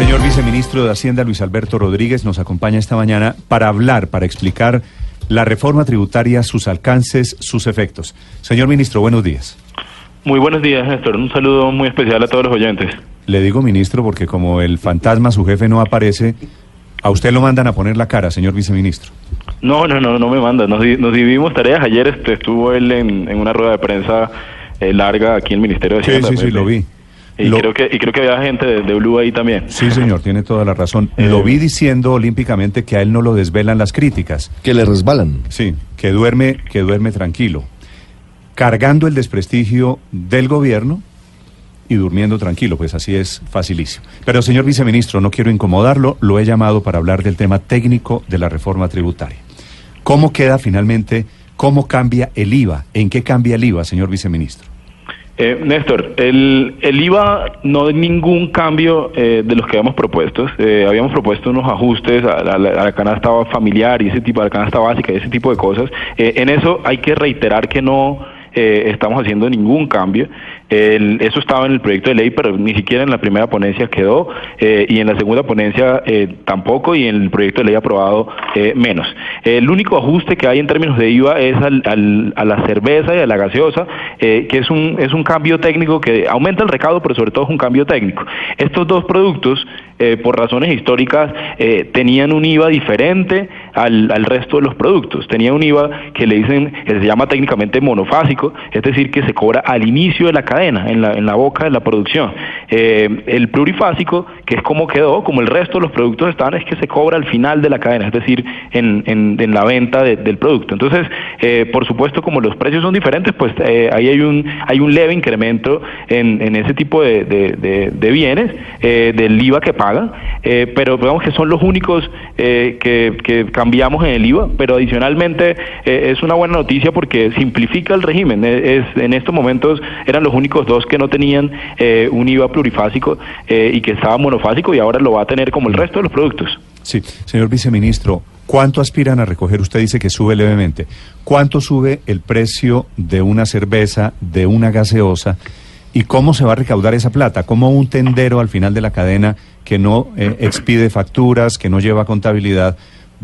Señor viceministro de Hacienda, Luis Alberto Rodríguez, nos acompaña esta mañana para hablar, para explicar la reforma tributaria, sus alcances, sus efectos. Señor ministro, buenos días. Muy buenos días, Néstor. Un saludo muy especial a todos los oyentes. Le digo ministro porque como el fantasma, su jefe, no aparece, a usted lo mandan a poner la cara, señor viceministro. No, no, no, no me mandan. Nos, nos dividimos tareas. Ayer este, estuvo él en, en una rueda de prensa eh, larga aquí en el Ministerio de Sí, Hacienda. sí, sí, pues, lo vi. Y, Lo- creo que, y creo que había gente de, de Blue ahí también. Sí, señor, tiene toda la razón. Eh, Lo vi diciendo olímpicamente que a él no lo desvelan las críticas. que le resbalan. Sí, que duerme, que duerme tranquilo, cargando el desprestigio del gobierno y durmiendo tranquilo, pues así es facilísimo. Pero señor viceministro, no quiero incomodarlo, lo he llamado para hablar del tema técnico de la reforma tributaria. ¿Cómo queda finalmente, cómo cambia el IVA? ¿En qué cambia el IVA, señor viceministro? Eh, Néstor, el, el IVA no hay ningún cambio eh, de los que habíamos propuesto. Eh, habíamos propuesto unos ajustes a a la canasta familiar y ese tipo, a la canasta básica y ese tipo de cosas. Eh, en eso hay que reiterar que no eh, estamos haciendo ningún cambio. El- eso estaba en el proyecto de ley, pero ni siquiera en la primera ponencia quedó eh, y en la segunda ponencia eh, tampoco y en el proyecto de ley aprobado eh, menos. El único ajuste que hay en términos de IVA es al- a la cerveza y a la gaseosa, eh, que es un, es un cambio técnico que aumenta el recaudo, pero sobre todo es un cambio técnico. Estos dos productos, eh, por razones históricas, tenían un IVA diferente al, al resto de los productos. Tenía un IVA que le dicen, que se llama técnicamente monofásico, es decir, que se cobra al inicio de la cadena, en la, en la boca de la producción. Eh, el plurifásico, que es como quedó, como el resto de los productos están, es que se cobra al final de la cadena, es decir, en, en- en la venta de- del producto. Entonces, eh, por supuesto, como los precios son diferentes, pues eh, ahí hay un, hay un leve incremento en, en ese tipo de, de- de- bienes, eh, del IVA que pagan, eh, pero digamos que son los únicos eh, que cambiamos en el IVA, pero adicionalmente eh, es una buena noticia porque simplifica el régimen. Eh, Es, en estos momentos eran los únicos dos que no tenían eh, un IVA plurifásico eh, y que estaba monofásico y ahora lo va a tener como el resto de los productos. Sí, señor viceministro, ¿cuánto aspiran a recoger? Usted dice que sube levemente. ¿Cuánto sube el precio de una cerveza, de una gaseosa? ¿Y cómo se va a recaudar esa plata? ¿Cómo un tendero al final de la cadena que no eh, expide facturas, que no lleva contabilidad,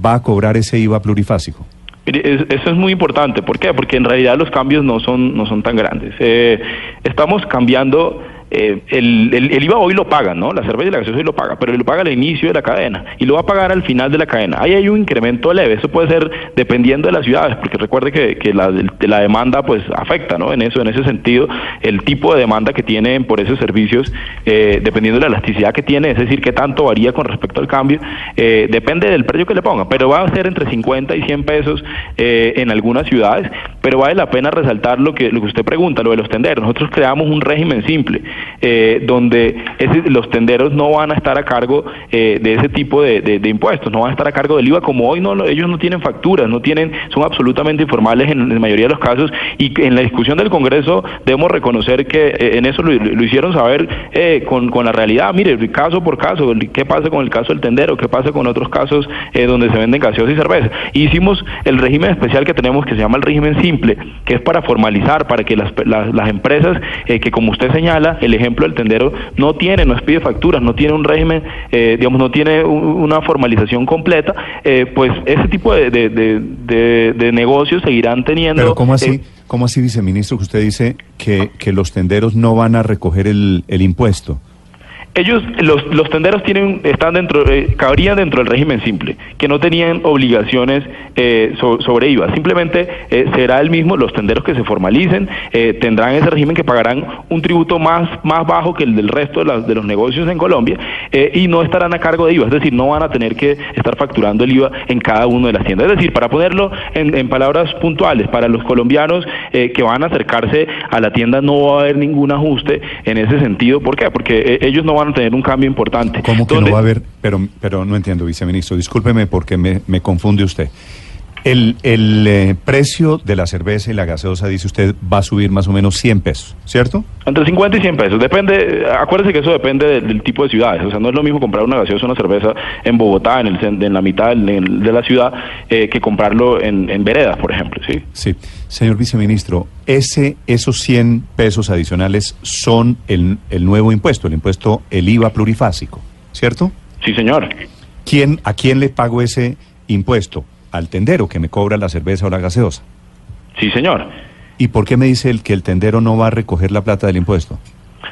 va a cobrar ese IVA plurifásico? Eso es muy importante. ¿Por qué? Porque en realidad los cambios no son, no son tan grandes. Eh, estamos cambiando. Eh, el, el- el IVA hoy lo pagan, ¿no? La cerveza y la gaseosa hoy lo paga, pero lo paga al inicio de la cadena y lo va a pagar al final de la cadena. Ahí hay un incremento leve, eso puede ser dependiendo de las ciudades, porque recuerde que, que la, la demanda pues afecta, ¿no? En eso, en ese sentido, el tipo de demanda que tienen por esos servicios, eh, dependiendo de la elasticidad que tiene, es decir, qué tanto varía con respecto al cambio, eh, depende del precio que le ponga, pero va a ser entre 50 y 100 pesos eh, en algunas ciudades, pero vale la pena resaltar lo que, lo que usted pregunta, lo de los tenderos. Nosotros creamos un régimen simple, eh, donde ese- los tenderos no van a estar a cargo eh, de ese tipo de, impuestos, no van a estar a cargo del IVA, como hoy no lo- ellos no tienen facturas, no tienen, son absolutamente informales en, la mayoría de los casos, y en la discusión del Congreso debemos reconocer que eh, en eso lo, hicieron saber eh, con, con la realidad, mire, caso por caso, qué pasa con el caso del tendero, qué pasa con otros casos eh, donde se venden gaseosas y cerveza. Hicimos el régimen especial que tenemos que se llama el régimen simple, que es para formalizar, para que las, las, las empresas, que como usted señala, el ejemplo del tendero, no tiene, no expide facturas, no tiene un régimen, eh, digamos, no tiene un- una formalización completa, eh, pues ese tipo de, de, de, de- de negocios seguirán teniendo... Pero ¿cómo así, eh, cómo así, viceministro, que usted dice que, que los tenderos no van a recoger el, el impuesto? Ellos, los, los tenderos tienen, están dentro, eh, cabrían dentro del régimen simple, que no tenían obligaciones eh, so- sobre IVA. Simplemente eh, será el mismo, los tenderos que se formalicen eh, tendrán ese régimen que pagarán un tributo más, más bajo que el del resto de, las- de los negocios en Colombia, eh, y no estarán a cargo de IVA, es decir, no van a tener que estar facturando el IVA en cada una de las tiendas. Es decir, para ponerlo en, palabras puntuales, para los colombianos eh, que van a acercarse a la tienda no va a haber ningún ajuste en ese sentido. ¿Por qué? Porque ellos no van a tener un cambio importante. ¿Cómo que no va a haber? Pero, pero no entiendo, viceministro. Discúlpeme porque me, me confunde usted. El, el eh, precio de la cerveza y la gaseosa, dice usted, va a subir más o menos 100 pesos, ¿cierto? Entre 50 y 100 pesos. Depende, acuérdese que eso depende del, tipo de ciudades. O sea, no es lo mismo comprar una gaseosa o una cerveza en Bogotá, en, el, en la mitad de la ciudad, eh, que comprarlo en, en, veredas, por ejemplo, ¿sí? Sí. Señor viceministro, ese, esos 100 pesos adicionales son el, el nuevo impuesto, el impuesto, el IVA plurifásico, ¿cierto? Sí, señor. ¿Quién, ¿A quién le pago ese impuesto? Al tendero que me cobra la cerveza o la gaseosa. Sí, señor. ¿Y por qué me dice el que el tendero no va a recoger la plata del impuesto?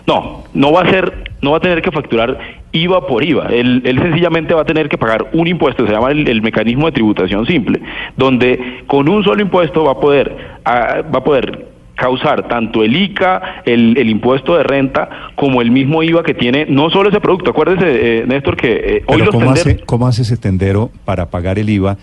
No, no va a ser, no va a tener que facturar IVA por IVA. Él, sencillamente va a tener que pagar un impuesto, se llama el, mecanismo de tributación simple, donde con un solo impuesto va a poder, ah, va a poder causar tanto el ICA, el, el, impuesto de renta, como el mismo IVA que tiene no solo ese producto. Acuérdese, eh, Néstor, que eh, hoy los ¿cómo, hace, ¿Cómo hace ese tendero para pagar el IVA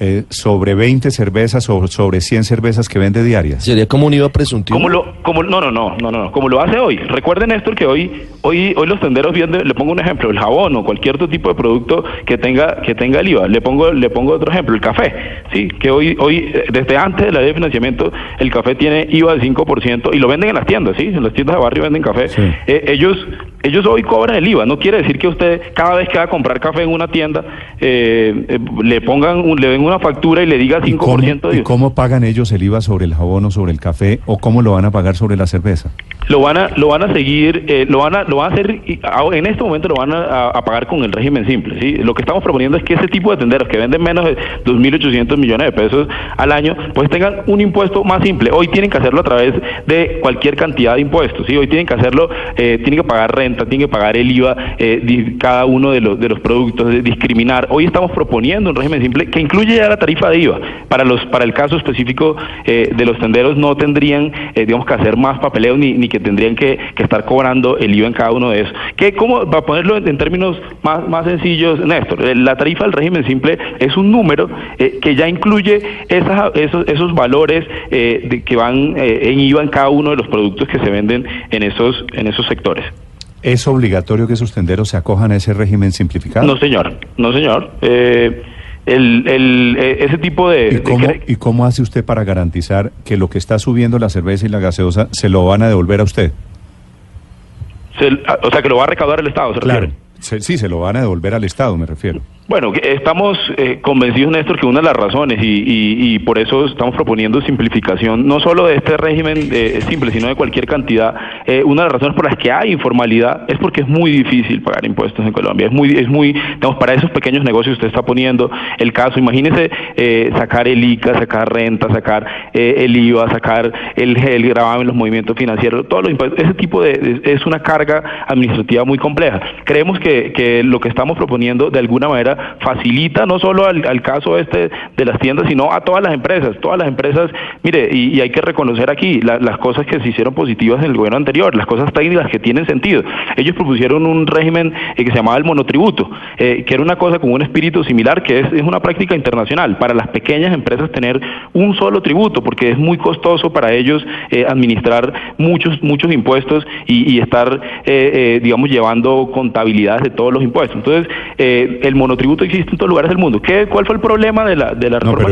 eh, sobre 20 cervezas o sobre 100 cervezas que vende diarias. ¿Sería como un IVA presuntivo? Como lo, como, no, no, no, no, no, como lo hace hoy. Recuerden, Néstor, que hoy, hoy, hoy los tenderos venden, le pongo un ejemplo, el jabón o cualquier otro tipo de producto que tenga, que tenga el IVA. Le pongo, le pongo otro ejemplo, el café, sí, que hoy, hoy, eh, desde antes de la ley de financiamiento, el café tiene IVA del 5% y lo venden en las tiendas, sí, en las tiendas de barrio venden café. Eh, ellos, ellos hoy cobran el IVA. No quiere decir que usted cada vez que va a comprar café en una tienda le pongan, un, le den una factura y le diga 5% ¿Y cómo, ¿Y cómo pagan ellos el IVA sobre el jabón o sobre el café o cómo lo van a pagar sobre la cerveza? Lo van a, lo van a seguir, eh, lo van a, lo van a hacer, en este momento lo van a, pagar con el régimen simple. ¿sí? Lo que estamos proponiendo es que ese tipo de tenderos que venden menos de 2.800 millones de pesos al año, pues tengan un impuesto más simple. Hoy tienen que hacerlo a través de cualquier cantidad de impuestos. ¿sí? Hoy tienen que hacerlo, eh, tienen que pagar renta, tienen que pagar el IVA, eh, cada uno de los, de los productos, de discriminar. Hoy estamos proponiendo un régimen simple que incluye ya la tarifa de IVA. Para los, para el caso específico de los tenderos no tendrían, digamos, que hacer más papeleo ni, ni que tendrían que, estar cobrando el IVA en cada uno de esos. ¿Qué, cómo, para ponerlo en, términos más, más sencillos, Néstor, eh, la tarifa del régimen simple es un número eh, que ya incluye esas, esos, esos valores eh, de, que van en IVA en cada uno de los productos que se venden en esos, en esos sectores. ¿Es obligatorio que esos tenderos se acojan a ese régimen simplificado? No, señor. No, señor. Eh, el, el, eh, ese tipo de ¿Y cómo, ¿Y cómo hace usted para garantizar que lo que está subiendo la cerveza y la gaseosa se lo van a devolver a usted? o sea, que lo va a recaudar el Estado, ¿se claro. sí, se lo van a devolver al Estado, me refiero. Bueno, estamos eh, convencidos, Néstor, que una de las razones, y, y, por eso estamos proponiendo simplificación, no solo de este régimen eh, simple, sino de cualquier cantidad, eh, una de las razones por las que hay informalidad es porque es muy difícil pagar impuestos en Colombia. Es muy, es muy, digamos, para esos pequeños negocios usted está poniendo el caso. Imagínese sacar el ICA, sacar renta, sacar el IVA, sacar el, el gravamen, los movimientos financieros, todos los impuestos. Ese tipo de, es una carga administrativa muy compleja. Creemos que, que lo que estamos proponiendo de alguna manera facilita no solo al, caso este de las tiendas, sino a todas las empresas. Todas las empresas, mire, y, hay que reconocer aquí las cosas que se hicieron positivas en el gobierno anterior, las cosas técnicas que tienen sentido. Ellos propusieron un régimen eh, que se llamaba el monotributo, eh, que era una cosa con un espíritu similar, que es, una práctica internacional para las pequeñas empresas tener un solo tributo, porque es muy costoso para ellos eh, administrar muchos, muchos impuestos y, estar, digamos, llevando contabilidades de todos los impuestos. Entonces, el monotributo monotributo existe en todos lugares del mundo. ¿Qué, ¿Cuál fue el problema de la, de la reforma?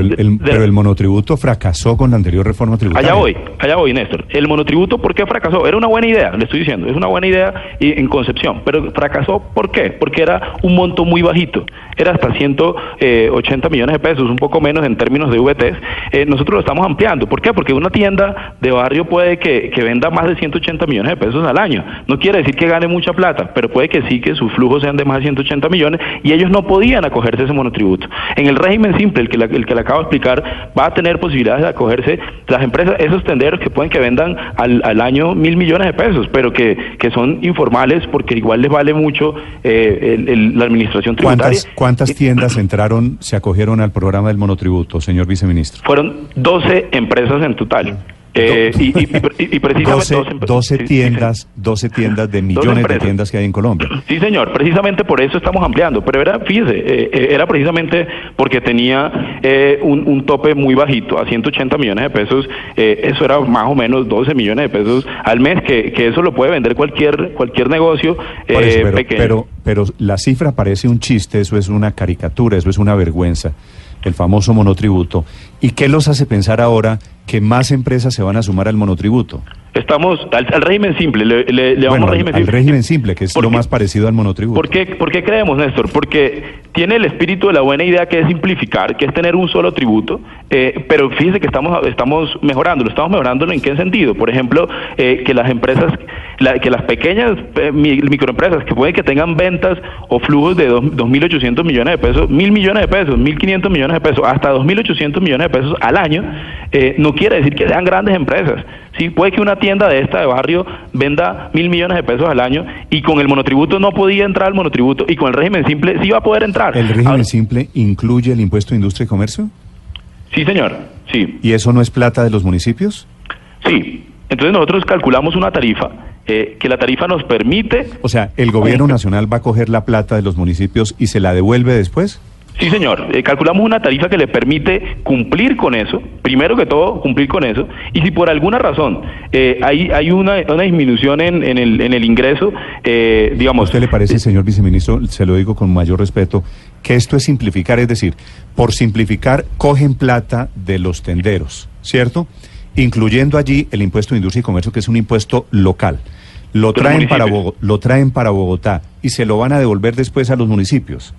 pero, el, monotributo fracasó con la anterior reforma tributaria. Allá voy, allá voy, Néstor. El monotributo, ¿por qué fracasó? Era una buena idea, le estoy diciendo, es una buena idea en concepción, pero fracasó, ¿por qué? Porque era un monto muy bajito, era hasta 180 eh, millones de pesos, un poco menos en términos de VTs. Eh, nosotros lo estamos ampliando. ¿Por qué? Porque una tienda de barrio puede que, que venda más de 180 millones de pesos al año. No quiere decir que gane mucha plata, pero puede que sí que sus flujos sean de más de 180 millones y ellos no podían acogerse a ese monotributo. En el régimen simple, el que, el que le acabo de explicar, va a tener posibilidades de acogerse las empresas, esos tenderos que pueden que vendan al, al año mil millones de pesos, pero que, que son informales porque igual les vale mucho eh, la administración tributaria. ¿Cuántas, ¿Cuántas tiendas entraron, se acogieron al programa del monotributo, señor viceministro? Fueron 12 empresas en total. Eh, y, y- y- y precisamente 12, dos empre- 12 sí, sí, tiendas, 12 tiendas de millones de tiendas que hay en Colombia. Sí, señor, precisamente por eso estamos ampliando. Pero era, fíjese, eh, eh, era precisamente porque tenía eh, un, un tope muy bajito, a 180 millones de pesos. eh, eso era más o menos 12 millones de pesos al mes, que, que eso lo puede vender cualquier cualquier negocio eh, eso, pero, pequeño. pero, pero la cifra parece un chiste, eso es una caricatura, eso es una vergüenza, el famoso monotributo. ¿Y qué los hace pensar ahora que más empresas se van a sumar al monotributo? Estamos al, al régimen simple, le, le- le Bueno, llamamos al, régimen al simple. régimen simple, que es ¿Por lo más parecido al monotributo. ¿Por qué, por qué creemos, Néstor? Porque tiene el espíritu de la buena idea que es simplificar, que es tener un solo tributo, eh, pero fíjese que estamos, estamos mejorándolo. ¿Estamos mejorándolo en qué sentido? Por ejemplo, eh, que las empresas, la- que las pequeñas eh, mi- microempresas que pueden que tengan ventas o flujos de dos- 2.800 millones de pesos, 1.000 millones de pesos, 1.500 millones de pesos, hasta 2.800 millones de pesos al año, eh, no quiere decir que sean grandes empresas. Sí, puede que una tienda de esta de barrio venda mil millones de pesos al año y con el monotributo no podía entrar al monotributo y con el régimen simple sí va a poder entrar. ¿El régimen Ahora- simple incluye el impuesto de industria y comercio? sí, señor. Sí, ¿Y eso no es plata de los municipios? sí. Entonces nosotros calculamos una tarifa eh, que la tarifa nos permite O sea, ¿el gobierno nacional va a coger la plata de los municipios y se la devuelve después? Sí, señor. Eh, calculamos una tarifa que le permite cumplir con eso, primero que todo, cumplir con eso, y si por alguna razón eh, hay, hay una, una disminución en, en el, en el ingreso, eh, ¿A digamos... usted le parece, señor viceministro, se lo digo con mayor respeto, que esto es simplificar? Es decir, por simplificar, cogen plata de los tenderos, ¿cierto? Incluyendo allí el impuesto de industria y comercio, que es un impuesto local. Lo traen, para lo traen para Bogotá y se lo van a devolver después a los municipios.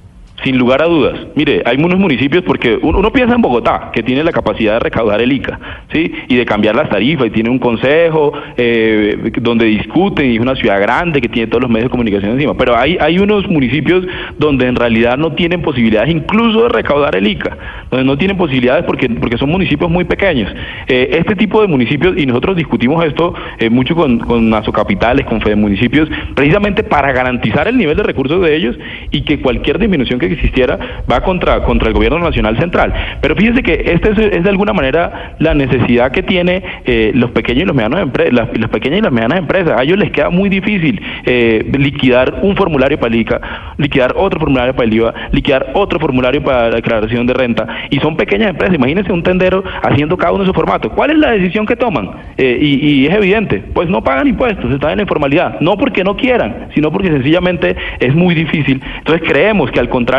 Sin lugar a dudas. Mire, hay unos municipios porque uno, piensa en Bogotá, que tiene la capacidad de recaudar el ICA, ¿sí? Y de cambiar las tarifas, y tiene un consejo eh, donde discuten, y es una ciudad grande que tiene todos los medios de comunicación encima. Pero hay, hay unos municipios donde en realidad no tienen posibilidades incluso de recaudar el ICA, donde no tienen posibilidades porque, porque son municipios muy pequeños. Eh, este tipo de municipios, y nosotros discutimos esto eh, mucho con, con Capitales, con Fede Municipios, precisamente para garantizar el nivel de recursos de ellos y que cualquier disminución que existiera va contra, contra el gobierno nacional central. Pero fíjense que esta es, de alguna manera la necesidad que tiene eh, los pequeños y los medianos empre- las, pequeñas y las medianas empresas. A ellos les queda muy difícil eh, liquidar un formulario para el ICA, liquidar otro formulario para el IVA, liquidar otro formulario para la declaración de renta. Y son pequeñas empresas. Imagínense un tendero haciendo cada uno de sus formatos. ¿Cuál es la decisión que toman? Eh, y, y es evidente, pues no pagan impuestos, están en la informalidad. No porque no quieran, sino porque sencillamente es muy difícil. Entonces creemos que al contrario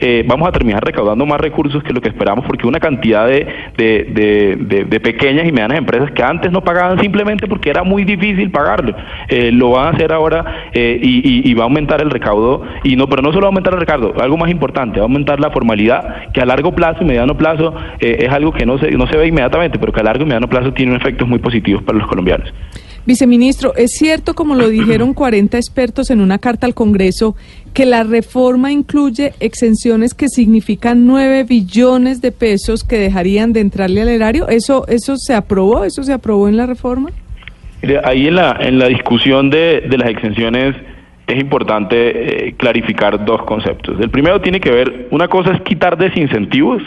eh, vamos a terminar recaudando más recursos que lo que esperamos porque una cantidad de, de, pequeñas y medianas empresas que antes no pagaban simplemente porque era muy difícil pagarlo, eh, lo van a hacer ahora eh, y, y- y va a aumentar el recaudo. Y no, pero no solo va a aumentar el recaudo, algo más importante, va a aumentar la formalidad que a largo plazo y mediano plazo eh, es algo que no se, no se ve inmediatamente, pero que a largo y mediano plazo tiene efectos muy positivos para los colombianos. Viceministro, ¿es cierto, como lo dijeron 40 expertos en una carta al Congreso, que la reforma incluye exenciones que significan 9 billones de pesos que dejarían de entrarle al erario? ¿Eso, eso se aprobó? ¿Eso se aprobó en la reforma? Ahí en la, en la discusión de, de las exenciones es importante eh, clarificar dos conceptos. El primero tiene que ver, una cosa es quitar desincentivos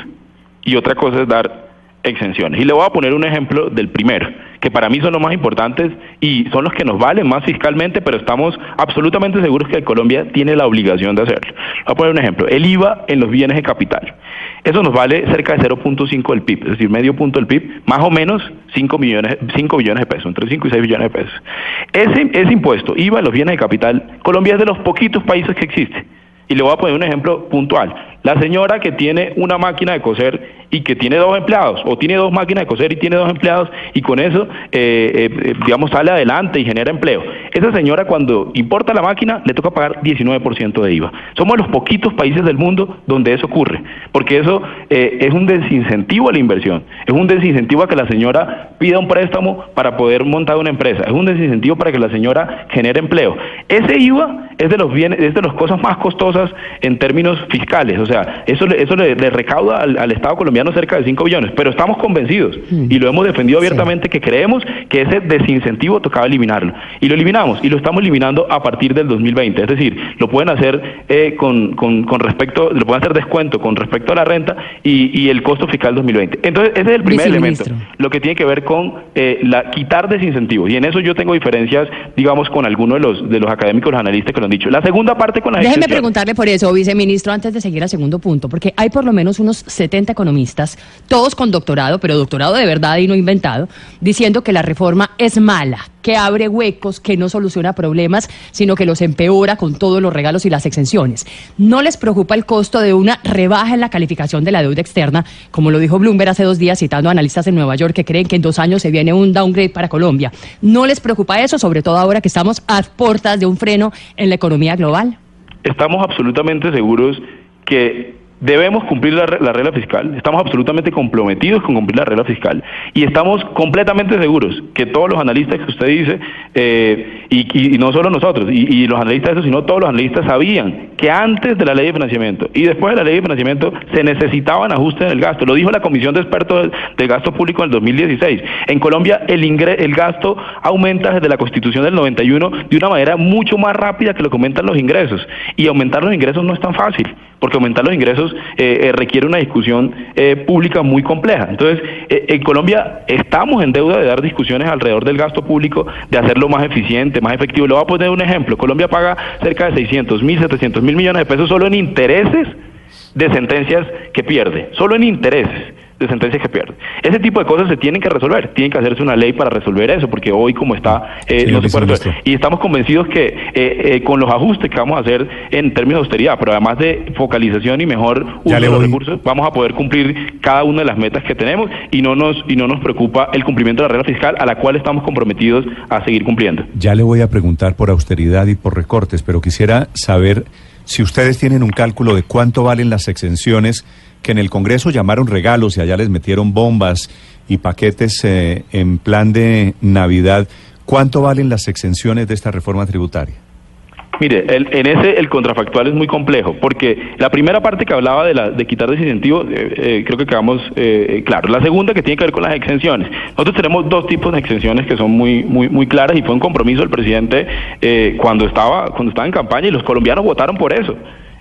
y otra cosa es dar exenciones. Y le voy a poner un ejemplo del primero, que para mí son los más importantes y son los que nos valen más fiscalmente, pero estamos absolutamente seguros que Colombia tiene la obligación de hacerlo. Voy a poner un ejemplo, el IVA en los bienes de capital. Eso nos vale cerca de 0.5 del PIB, es decir, medio punto del PIB, más o menos 5 millones, 5 billones de pesos, entre 5 y 6 billones de pesos. Ese, ese impuesto, IVA en los bienes de capital, Colombia es de los poquitos países que existe. Y le voy a poner un ejemplo puntual. La señora que tiene una máquina de coser y que tiene dos empleados, o tiene dos máquinas de coser y tiene dos empleados, y con eso, eh, eh, digamos, sale adelante y genera empleo. Esa señora cuando importa la máquina le toca pagar 19% de IVA. Somos los poquitos países del mundo donde eso ocurre, porque eso eh, es un desincentivo a la inversión, es un desincentivo a que la señora pida un préstamo para poder montar una empresa, es un desincentivo para que la señora genere empleo. Ese IVA es de los bienes, es de las cosas más costosas en términos fiscales. O sea, eso, le- eso le, le recauda al, al Estado colombiano cerca de 5 billones. Pero estamos convencidos y lo hemos defendido abiertamente que creemos que ese desincentivo tocaba eliminarlo. Y lo eliminamos y lo estamos eliminando a partir del 2020. Es decir, lo pueden hacer eh, con, con, con respecto, lo pueden hacer descuento con respecto a la renta y, y el costo fiscal 2020. Entonces, ese es el primer elemento lo que tiene que ver con eh, la, quitar desincentivos. Y en eso yo tengo diferencias, digamos, con algunos de los, de los académicos, los analistas que lo han dicho. La segunda parte con las Déjeme preguntarle por eso, viceministro, antes de seguir al segundo punto, porque hay por lo menos unos 70 economistas, todos con doctorado, pero doctorado de verdad y no inventado, diciendo que la reforma es mala, que abre huecos, que no soluciona problemas, sino que los empeora con todos los regalos y las exenciones. ¿No les preocupa el costo de una rebaja en la calificación de la deuda externa, como lo dijo Bloomberg hace dos días citando a analistas en Nueva York que creen que en dos años se viene un downgrade para Colombia? ¿No les preocupa eso, sobre todo ahora que estamos a puertas de un freno en la economía global? estamos absolutamente seguros que debemos cumplir la, la regla fiscal, estamos absolutamente comprometidos con cumplir la regla fiscal y estamos completamente seguros que todos los analistas que usted dice, eh, y, no solo nosotros, y, los analistas de eso, sino todos los analistas sabían que antes de la ley de financiamiento y después de la ley de financiamiento se necesitaban ajustes en el gasto. Lo dijo la Comisión de Expertos del Gasto Público en el 2016. En Colombia el, ingre- el gasto aumenta desde la Constitución del 91 de una manera mucho más rápida que lo que aumentan los ingresos. Y aumentar los ingresos no es tan fácil, porque aumentar los ingresos eh, eh, requiere una discusión eh, pública muy compleja. Entonces, eh, en Colombia estamos en deuda de dar discusiones alrededor del gasto público, de hacerlo más eficiente, más efectivo. Le voy a poner un ejemplo. Colombia paga cerca de 600 mil, 700 mil millones de pesos solo en intereses de sentencias que pierde, solo en intereses de sentencias que pierde. Ese tipo de cosas se tienen que resolver, tiene que hacerse una ley para resolver eso, porque hoy como está eh, no se puede resolver. Y estamos convencidos que eh, eh, con los ajustes que vamos a hacer en términos de austeridad, pero además de focalización y mejor uso de los recursos, vamos a poder cumplir cada una de las metas que tenemos y no nos y no nos preocupa el cumplimiento de la regla fiscal a la cual estamos comprometidos a seguir cumpliendo. Ya le voy a preguntar por austeridad y por recortes, pero quisiera saber si ustedes tienen un cálculo de cuánto valen las exenciones que en el Congreso llamaron regalos y allá les metieron bombas y paquetes eh, en plan de Navidad. ¿Cuánto valen las exenciones de esta reforma tributaria? Mire, el- en ese el contrafactual es muy complejo, porque la primera parte que hablaba de, la, de quitar desincentivos, eh, eh, creo que quedamos eh, claros. La segunda que tiene que ver con las exenciones. Nosotros tenemos dos tipos de exenciones que son muy muy muy claras y fue un compromiso del presidente eh, cuando estaba cuando estaba en campaña y los colombianos votaron por eso.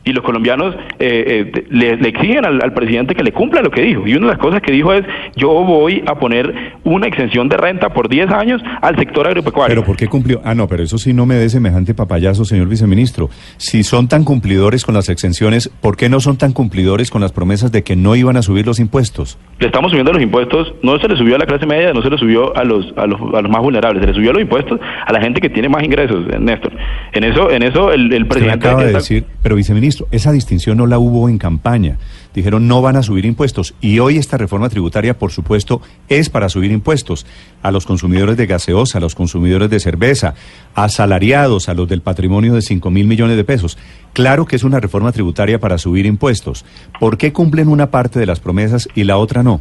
Y los colombianos eh, eh, le, le exigen al, al presidente que le cumpla lo que dijo. Y una de las cosas que dijo es, yo voy a poner una exención de renta por 10 años al sector agropecuario. ¿Pero por qué cumplió? Ah, no, pero eso sí no me dé semejante papayazo, señor viceministro. Si son tan cumplidores con las exenciones, ¿por qué no son tan cumplidores con las promesas de que no iban a subir los impuestos? le estamos subiendo los impuestos, no se le subió a la clase media, no se le subió a los, a los, a los más vulnerables, se le subió los impuestos a la gente que tiene más ingresos, Néstor. En eso, en eso el, presidente acaba de está- decir, pero viceministro, esa distinción no la hubo en campaña. Dijeron no van a subir impuestos y hoy esta reforma tributaria, por supuesto, es para subir impuestos a los consumidores de gaseosa, a los consumidores de cerveza, a asalariados, a los del patrimonio de 5 mil millones de pesos. Claro que es una reforma tributaria para subir impuestos. ¿Por qué cumplen una parte de las promesas y la otra no?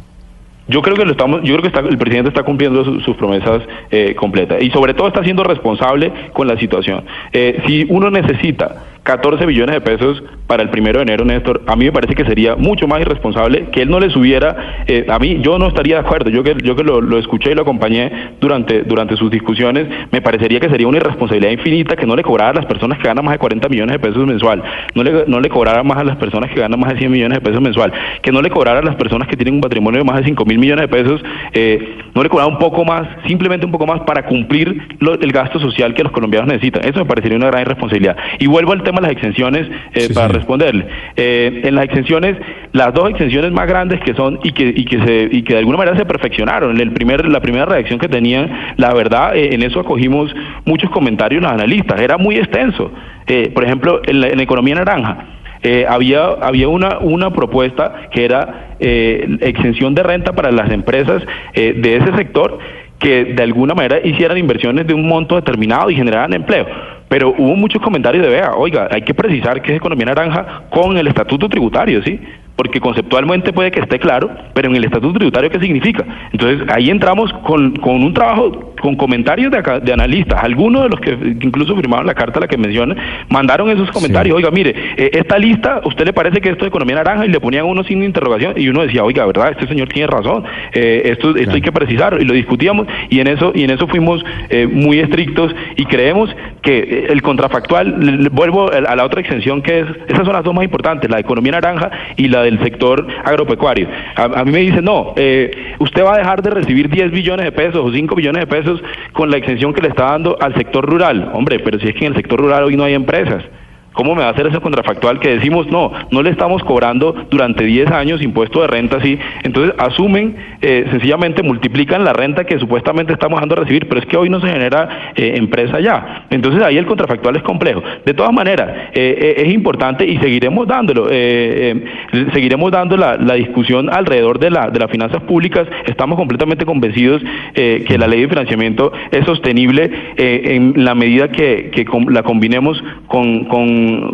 Yo creo que lo estamos, yo creo que está- el presidente está cumpliendo su- sus promesas eh, completas y sobre todo está siendo responsable con la situación. Eh, si uno necesita 14 billones de pesos para el primero de enero, Néstor, a mí me parece que sería mucho más irresponsable que él no le subiera. eh, a mí, yo no estaría de acuerdo. Yo que yo que lo, escuché y lo acompañé durante durante sus discusiones, me parecería que sería una irresponsabilidad infinita que no le cobrara a las personas que ganan más de 40 millones de pesos mensual, no le no le cobrara más a las personas que ganan más de 100 millones de pesos mensual, que no le cobrara a las personas que tienen un patrimonio de más de 5 mil millones de pesos, eh, no le cobrara un poco más, simplemente un poco más para cumplir lo- el gasto social que los colombianos necesitan. Eso me parecería una gran irresponsabilidad. Y vuelvo al tema de las exenciones eh, Sí, para señor. responderle. Eh, en las exenciones, las dos exenciones más grandes que son y que, y que, se, y que de alguna manera se perfeccionaron. En el primer, la primera reacción que tenían, la verdad, eh, en eso acogimos muchos comentarios de los analistas. Era muy extenso. Eh, por ejemplo, en la, en la economía naranja. eh, había había una una propuesta que era eh, exención de renta para las empresas eh, de ese sector que de alguna manera hicieran inversiones de un monto determinado y generaran empleo. Pero hubo muchos comentarios de, vea, oiga, hay que precisar que es economía naranja con el estatuto tributario, ¿sí? Porque conceptualmente puede que esté claro, pero en el estatuto tributario, ¿qué significa? Entonces, ahí entramos con, con un trabajo, con comentarios de, acá- de analistas, algunos de los que incluso firmaron la carta, la que menciona, mandaron esos comentarios, oiga, mire, eh, esta lista, ¿usted le parece que esto es economía naranja? Y le ponían uno sin interrogación, y uno decía, oiga, ¿verdad? Este señor tiene razón, eh, esto, esto hay que precisarlo, y lo discutíamos, y en eso, y en eso fuimos eh, muy estrictos, y creemos que eh, el contrafactual, vuelvo a a la otra exención que es, esas son las dos más importantes, la economía naranja y la del sector agropecuario. A, a mí me dicen, no, eh, usted va a dejar de recibir 10 billones de pesos o 5 billones de pesos con la exención que le está dando al sector rural. Hombre, pero si es que en el sector rural hoy no hay empresas. ¿Cómo me va a hacer ese contrafactual que decimos, no, no le estamos cobrando durante 10 años impuesto de renta así? Entonces asumen, eh, sencillamente multiplican la renta que supuestamente estamos dejando de recibir, pero es que hoy no se genera eh, empresa ya. Entonces ahí el contrafactual es complejo. De todas maneras, eh, eh, es importante y seguiremos dándolo, eh, seguiremos dando la, discusión alrededor de, la, de las finanzas públicas. Estamos completamente convencidos que la ley de financiamiento es sostenible en la medida que, que la combinemos con,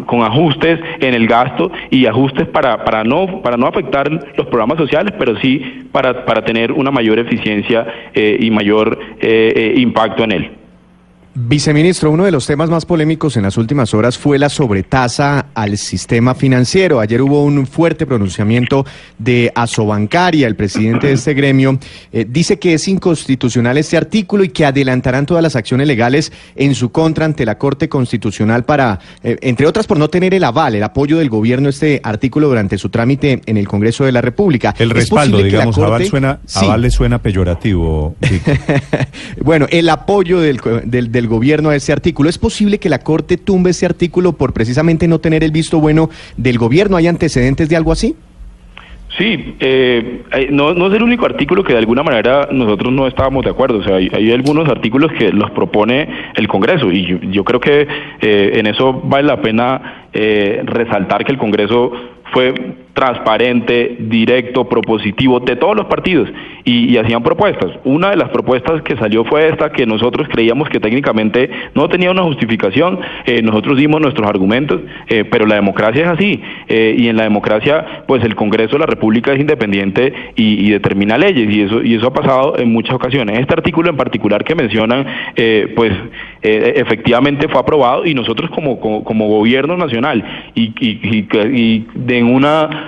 con ajustes en el gasto y ajustes para, para, no, para no afectar los programas sociales, pero sí para, para tener una mayor eficiencia eh, y mayor eh, eh, impacto en él. Viceministro, uno de los temas más polémicos en las últimas horas fue la sobretasa al sistema financiero. Ayer hubo un fuerte pronunciamiento de Asobancaria, el presidente de este gremio, eh, dice que es inconstitucional este artículo y que adelantarán todas las acciones legales en su contra ante la Corte Constitucional para, eh, entre otras, por no tener el aval, el apoyo del gobierno a este artículo durante su trámite en el Congreso de la República. El ¿Es respaldo, digamos, aval, suena, Sí. aval le suena peyorativo. Bueno, el apoyo del, co- del, gobierno a ese artículo. ¿Es posible que la Corte tumbe ese artículo por precisamente no tener el visto bueno del gobierno? ¿Hay antecedentes de algo así? Sí, eh, eh, no, no es el único artículo que de alguna manera nosotros no estábamos de acuerdo. O sea, hay, hay algunos artículos que los propone el Congreso y yo, yo creo que eh, en eso vale la pena eh, resaltar que el Congreso fue transparente, directo, propositivo de todos los partidos y, hacían propuestas. Una de las propuestas que salió fue esta que nosotros creíamos que técnicamente no tenía una justificación. Eh, nosotros dimos nuestros argumentos, eh, pero la democracia es así eh, y en la democracia, pues el Congreso de la República es independiente y, determina leyes y eso y eso ha pasado en muchas ocasiones. Este artículo en particular que mencionan, eh, pues efectivamente fue aprobado y nosotros como, como, gobierno nacional y, y, y de una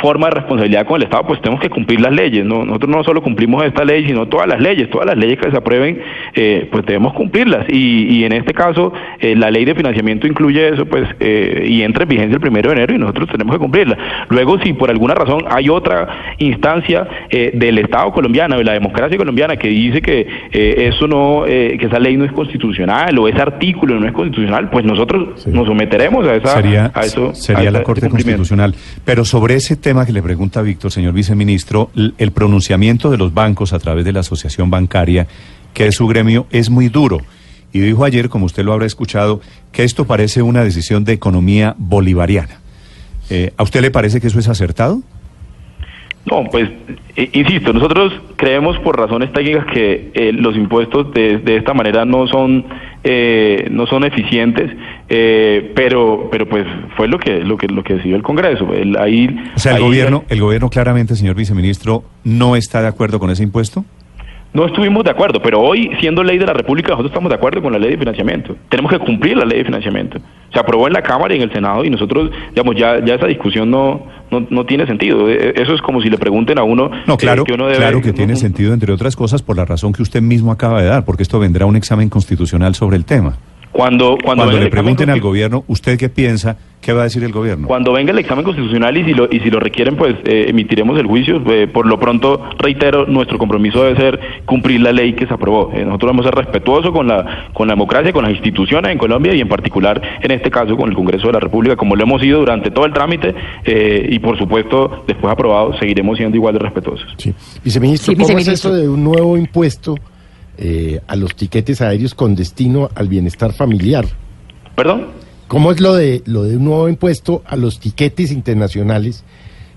forma de responsabilidad con el Estado, pues tenemos que cumplir las leyes. ¿no? Nosotros no solo cumplimos esta ley, sino todas las leyes, todas las leyes que se aprueben, eh, pues debemos cumplirlas. Y, y en este caso, eh, la ley de financiamiento incluye eso, pues, eh, y entra en vigencia el primero de enero y nosotros tenemos que cumplirla. Luego, si por alguna razón hay otra instancia eh, del Estado colombiano, de la democracia colombiana, que dice que eh, eso no, eh, que esa ley no es constitucional o ese artículo no es constitucional, pues nosotros nos someteremos a esa, sería a eso, sería a la Corte. Constitucional. Pero sobre ese tema que le pregunta Víctor, señor viceministro, el pronunciamiento de los bancos a través de la Asociación Bancaria, que es su gremio, es muy duro. Y dijo ayer, como usted lo habrá escuchado, que esto parece una decisión de economía bolivariana. Eh, ¿A usted le parece que eso es acertado? No, pues, insisto, nosotros creemos por razones técnicas que eh, los impuestos de, de esta manera no son eh, no son eficientes, eh, pero pero pues fue lo que lo que lo que decidió el Congreso. El, ahí, O sea, el ahí- gobierno, el gobierno claramente, señor viceministro, no está de acuerdo con ese impuesto. No estuvimos de acuerdo, pero hoy, siendo ley de la República, nosotros estamos de acuerdo con la ley de financiamiento. Tenemos que cumplir la ley de financiamiento. Se aprobó en la Cámara y en el Senado y nosotros, digamos, ya, ya esa discusión no, no, no tiene sentido. Eh, Eso es como si le pregunten a uno No, claro, eh, que uno debe... claro que tiene sentido, entre otras cosas, por la razón que usted mismo acaba de dar, porque esto vendrá un examen constitucional sobre el tema. Cuando, cuando, Cuando, le examen pregunten al gobierno, ¿usted qué piensa? ¿Qué va a decir el gobierno? Cuando venga el examen constitucional y si lo, y si lo requieren, pues eh, emitiremos el juicio. Eh, por lo pronto, reitero, nuestro compromiso debe ser cumplir la ley que se aprobó. Eh, nosotros debemos ser respetuosos con la, con la democracia, con las instituciones en Colombia y en particular, en este caso, con el Congreso de la República, como lo hemos sido durante todo el trámite eh, y, por supuesto, después aprobado, seguiremos siendo igual de respetuosos. Sí. Viceministro, Sí, ¿cómo viceministro. es eso de un nuevo impuesto eh, a los tiquetes aéreos con destino al bienestar familiar? ¿Perdón? ¿Cómo es lo de lo de un nuevo impuesto a los tiquetes internacionales,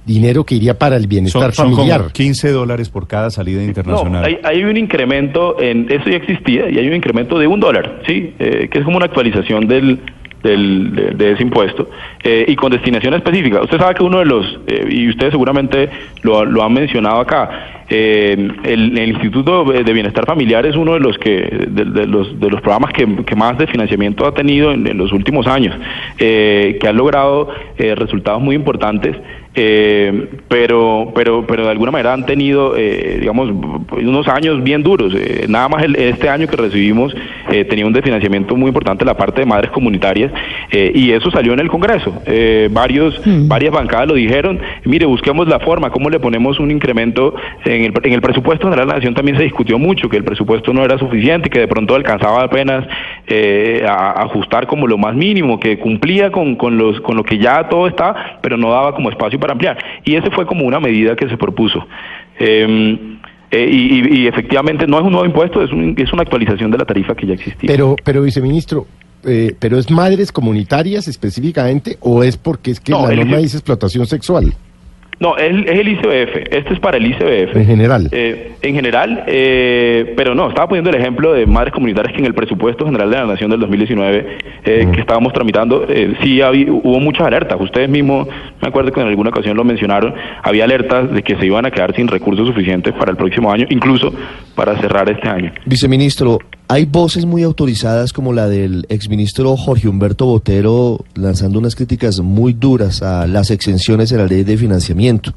dinero que iría para el bienestar Son, son familiar? como 15 dólares por cada salida internacional. No, hay, hay un incremento, en eso ya existía, y hay un incremento de un dólar, ¿sí? Eh, que es como una actualización del, del- de, de ese impuesto eh, y con destinación específica. Usted sabe que uno de los, eh, y ustedes seguramente lo, lo han mencionado acá, eh, el, Instituto de Bienestar Familiar es uno de los que de, de los, de los programas que, más de financiamiento ha tenido en, en los últimos años, eh, que han logrado eh, resultados muy importantes. Eh, pero, pero, pero de alguna manera han tenido, eh, digamos, unos años bien duros. Eh, nada más el- este año que recibimos eh, tenía un desfinanciamiento muy importante la parte de madres comunitarias eh, y eso salió en el Congreso. Eh, varios, varias bancadas lo dijeron. Mire, busquemos la forma, cómo le ponemos un incremento en el, en el presupuesto general de la nación. También se discutió mucho que el presupuesto no era suficiente, que de pronto alcanzaba apenas a, a ajustar como lo más mínimo, que cumplía con, con los, con lo que ya todo está, pero no daba como espacio para ampliar. Y ese fue como una medida que se propuso. Eh, eh, y, efectivamente no es un nuevo impuesto, es, un- es una actualización de la tarifa que ya existía. Pero, pero viceministro, eh, ¿pero es madres comunitarias específicamente o es porque es que No, la norma dice explotación sexual No, es, es el ICBF, este es para el ICBF. en general? Eh, en general, eh, pero no, estaba poniendo el ejemplo de madres comunitarias que en el presupuesto general de la Nación del 2019 eh, que estábamos tramitando, eh, sí había- hubo muchas alertas. Ustedes mismos, me acuerdo que en alguna ocasión lo mencionaron, había alertas de que se iban a quedar sin recursos suficientes para el próximo año, incluso para cerrar este año. Viceministro, hay voces muy autorizadas como la del exministro Jorge Humberto Botero lanzando unas críticas muy duras a las exenciones en la ley de financiamiento.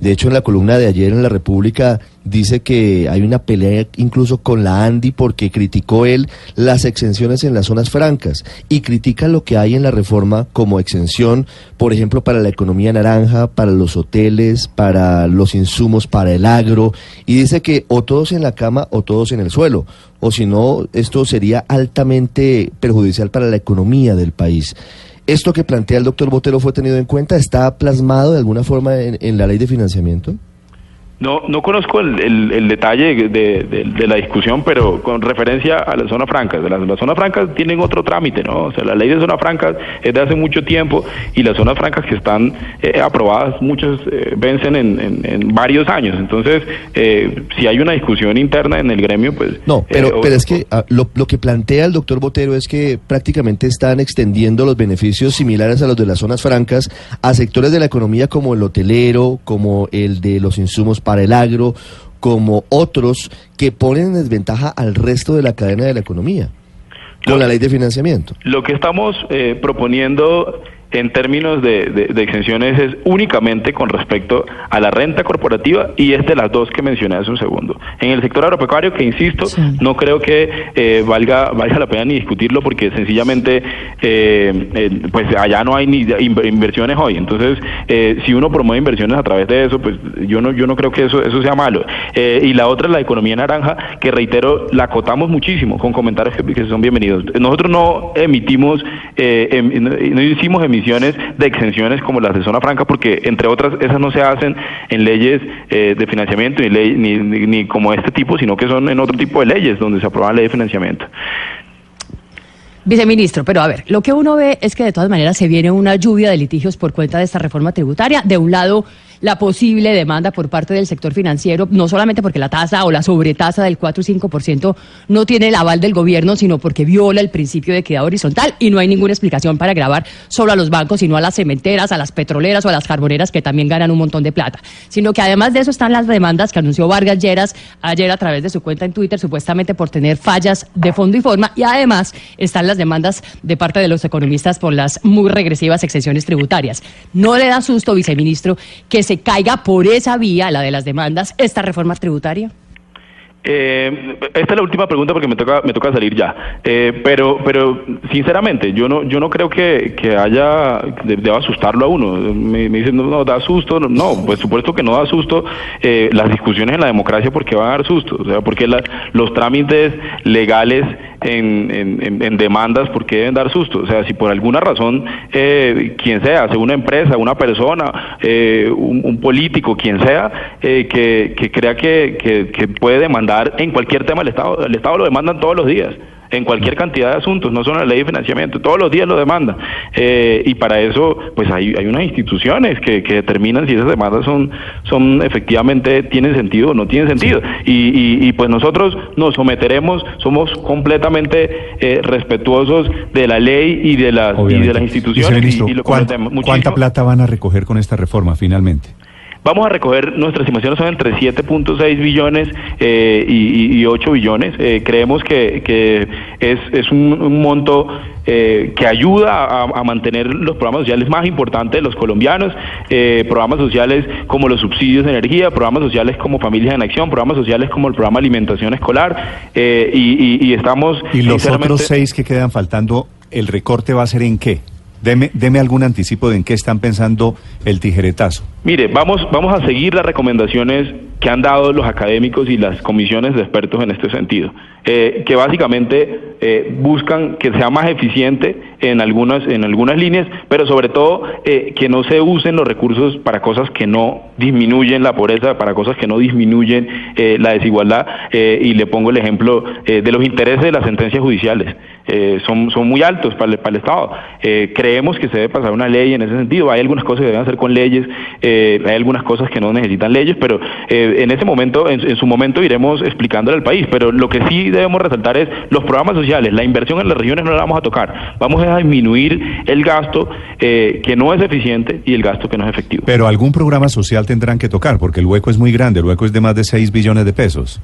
De hecho, en la columna de ayer en La República dice que hay una pelea incluso con la Andi porque criticó él las exenciones en las zonas francas y critica lo que hay en la reforma como exención, por ejemplo, para la economía naranja, para los hoteles, para los insumos, para el agro, y dice que o todos en la cama o todos en el suelo, o si no, esto sería altamente perjudicial para la economía del país. ¿Esto que plantea el doctor Botero fue tenido en cuenta? ¿Está plasmado de alguna forma en, en la ley de financiamiento? No, no conozco el, el- el detalle de, de- de la discusión, pero con referencia a las zonas francas. Las, las zonas francas tienen otro trámite, ¿no? O sea, la ley de zonas francas es de hace mucho tiempo y las zonas francas que están eh, aprobadas, muchas eh, vencen en, en- en varios años. Entonces, eh, si hay una discusión interna en el gremio, pues... No, pero, eh, o- pero es que ah, lo, lo que plantea el doctor Botero es que prácticamente están extendiendo los beneficios similares a los de las zonas francas a sectores de la economía como el hotelero, como el de los insumos para el agro, como otros que ponen en desventaja al resto de la cadena de la economía con la ley de financiamiento. Lo que estamos eh, proponiendo en términos de, de- de exenciones es únicamente con respecto a la renta corporativa y es de las dos que mencioné hace un segundo. En el sector agropecuario, que insisto, Sí. no creo que eh, valga, valga la pena ni discutirlo porque sencillamente eh, eh, pues allá no hay ni inver- inversiones hoy. Entonces, eh, si uno promueve inversiones a través de eso, pues yo no, yo no creo que eso, eso sea malo. Eh, y la otra es la economía naranja, que reitero, la acotamos muchísimo con comentarios que, que son bienvenidos. Nosotros no emitimos, eh, em- no, no hicimos emisiones de exenciones como las de zona franca, porque entre otras esas no se hacen en leyes eh, de financiamiento ni, ley, ni, ni, ni como este tipo, sino que son en otro tipo de leyes donde se aprueba la ley de financiamiento. Viceministro, pero a ver, lo que uno ve es que de todas maneras se viene una lluvia de litigios por cuenta de esta reforma tributaria. De un lado, la posible demanda por parte del sector financiero, no solamente porque la tasa o la sobretasa del 4 y 5% no tiene el aval del gobierno, sino porque viola el principio de equidad horizontal y no hay ninguna explicación para grabar solo a los bancos, sino a las cementeras, a las petroleras o a las carboneras que también ganan un montón de plata. Sino que además de eso están las demandas que anunció Vargas Lleras ayer a través de su cuenta en Twitter, supuestamente por tener fallas de fondo y forma, y además están las demandas de parte de los economistas por las muy regresivas exenciones tributarias. ¿No le da susto, viceministro, que se caiga por esa vía, la de las demandas, esta reforma tributaria? Eh, esta es la última pregunta porque me toca me toca salir ya. Eh, pero pero sinceramente yo no yo no creo que, que haya de- deba asustarlo a uno. Me, dicen no, no, da susto. No, No, pues supuesto que no da susto eh, las discusiones en la democracia porque van a dar susto. O sea, porque la- los trámites legales en, en- en- demandas porque deben dar susto. O sea, si por alguna razón eh, quien sea, sea una empresa, una persona, eh, un, político, quien sea, eh, que, que crea que, que- que puede demandar en cualquier tema el Estado, el Estado lo demandan todos los días. En cualquier cantidad de asuntos, no solo la ley de financiamiento, todos los días lo demandan. Eh, y para eso, pues hay, hay unas instituciones que, que determinan si esas demandas son, son efectivamente, tienen sentido o no tienen sentido. Y, y, y, pues nosotros nos someteremos, somos completamente eh, respetuosos de la ley y de las, y de las instituciones. Y, lo ¿cuánta, cuánta plata van a recoger con esta reforma finalmente? Vamos a recoger, nuestras estimaciones son entre 7.6 billones eh, y, y- y 8 billones. Eh, creemos que, que es, es un, un monto eh, que ayuda a, a mantener los programas sociales más importantes de los colombianos, eh, programas sociales como los subsidios de energía, programas sociales como Familias en Acción, programas sociales como el programa Alimentación Escolar, eh, y, y- y estamos... ¿Y los otros seis que quedan faltando, el recorte va a ser en qué? Deme, deme algún anticipo de en qué están pensando el tijeretazo. Mire, vamos, vamos a seguir las recomendaciones que han dado los académicos y las comisiones de expertos en este sentido, eh, que básicamente eh, buscan que sea más eficiente en algunas, en algunas líneas, pero sobre todo eh, que no se usen los recursos para cosas que no disminuyen la pobreza, para cosas que no disminuyen eh, la desigualdad, eh, y le pongo el ejemplo eh, de los intereses de las sentencias judiciales. Eh, son, son muy altos para el, para el Estado. Eh, creemos que se debe pasar una ley en ese sentido. Hay algunas cosas que deben hacer con leyes, eh, hay algunas cosas que no necesitan leyes, pero eh, en ese momento, en, en su momento iremos explicándole al país. Pero lo que sí debemos resaltar es los programas sociales, la inversión en las regiones no la vamos a tocar. Vamos a disminuir el gasto eh, que no es eficiente y el gasto que no es efectivo. Pero algún programa social tendrán que tocar, porque el hueco es muy grande, el hueco es de más de 6 billones de pesos.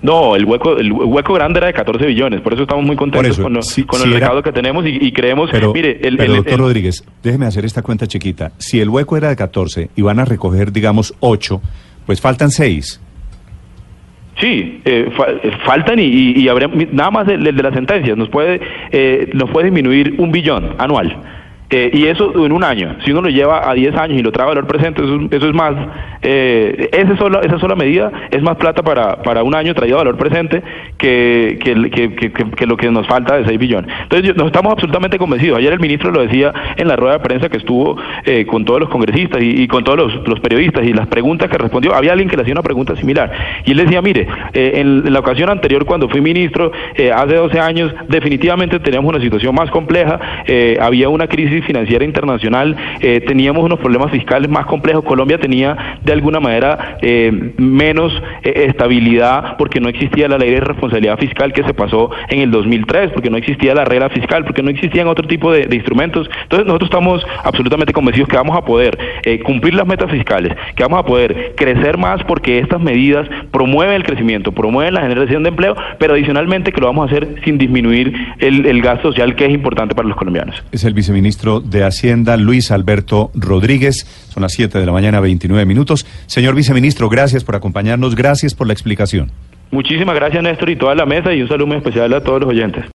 No, el hueco, el hueco grande era de 14 billones, por eso estamos muy contentos eso, con, lo- si- con si el era- recaudo que tenemos y, y creemos, Pero, mire, el, pero el- doctor Rodríguez, déjeme hacer esta cuenta chiquita. Si el hueco era de 14 y van a recoger, digamos, 8, pues faltan 6. Sí, eh, fa- eh, faltan y, y, y habrá- nada más el, el de las sentencias nos puede eh, nos puede disminuir un billón anual. Eh, y eso en un año. Si uno lo lleva a 10 años y lo trae valor presente, eso, es- más. Eh, ese sola, esa sola medida es más plata para, para un año traído valor presente que, que, que- que- lo que nos falta de 6 billones. Entonces, nos estamos absolutamente convencidos. Ayer el ministro lo decía en la rueda de prensa que estuvo eh, con todos los congresistas y, con todos los, los periodistas y las preguntas que respondió. Había alguien que le hacía una pregunta similar. Y él decía: Mire, eh, en, en la ocasión anterior, cuando fui ministro, eh, hace 12 años, definitivamente teníamos una situación más compleja. eh, había una crisis financiera internacional, eh, teníamos unos problemas fiscales más complejos. Colombia tenía de alguna manera eh, menos eh, estabilidad porque no existía la ley de responsabilidad fiscal que se pasó en el 2003, porque no existía la regla fiscal, porque no existían otro tipo de, instrumentos. Entonces nosotros estamos absolutamente convencidos que vamos a poder cumplir las metas fiscales, que vamos a poder crecer más porque estas medidas promueven el crecimiento, promueven la generación de empleo, pero adicionalmente que lo vamos a hacer sin disminuir el, el gasto social que es importante para los colombianos. Es el viceministro de Hacienda, Luis Alberto Rodríguez. Son las 7 de la mañana, 29 minutos. Señor viceministro, gracias por acompañarnos, gracias por la explicación. Muchísimas gracias Néstor y toda la mesa y un saludo especial a todos los oyentes.